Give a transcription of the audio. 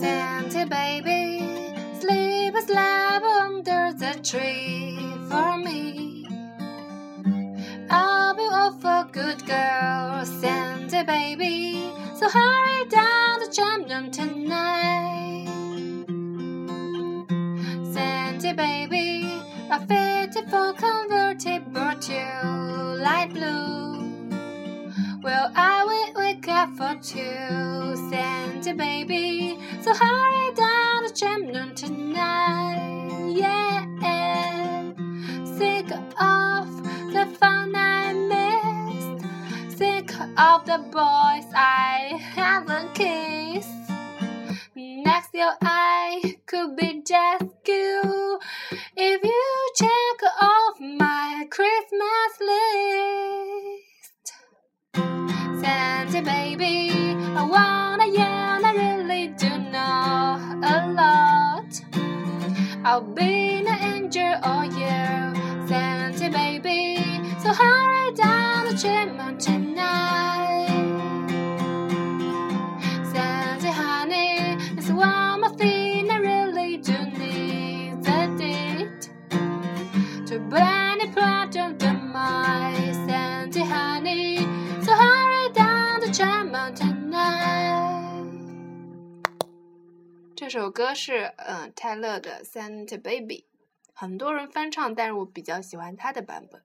Santa baby, sleep a slab under the tree for me. I'll be off a good girl, Santa baby. So hurry down to Champion tonight. Santa baby, a fitful convertible to light blue. Well. I? Up for two, Santa baby. So hurry down the chimney tonight. Yeah, sick of the fun I missed. Sick of the boys I haven't kissed. Next year I could be just you if you check baby, I wanna yeah, I really do know a lot. I'll be an angel all year, Santa baby. So hurry down the chimney tonight. 这首歌是嗯泰勒的《Santa Baby》，很多人翻唱，但是我比较喜欢他的版本。